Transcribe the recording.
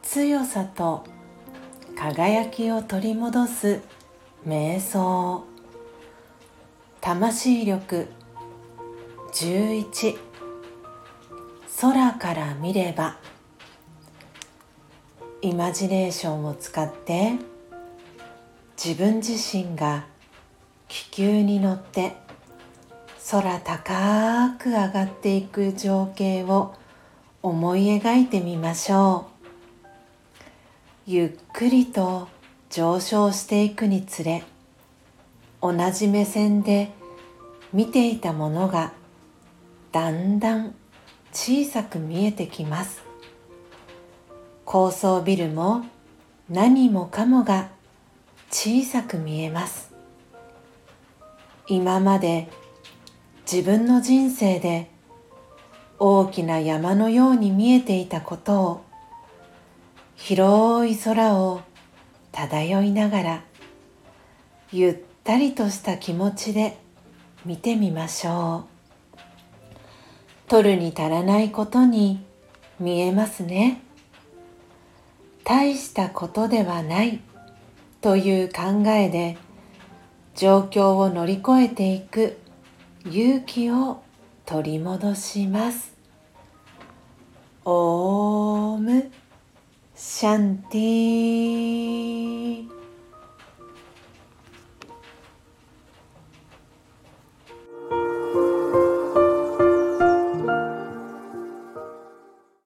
強さと輝きを取り戻す瞑想魂力11空から見ればイマジネーションを使って自分自身が気球に乗って空高く上がっていく情景を思い描いてみましょう。ゆっくりと上昇していくにつれ同じ目線で見ていたものがだんだん小さく見えてきます。高層ビルも何もかもが小さく見えます。今まで自分の人生で大きな山のように見えていたことを広い空を漂いながらゆったりとした気持ちで見てみましょう。取るに足らないことに見えますね。大したことではないという考えで状況を乗り越えていく勇気を取り戻します。オームシャンティ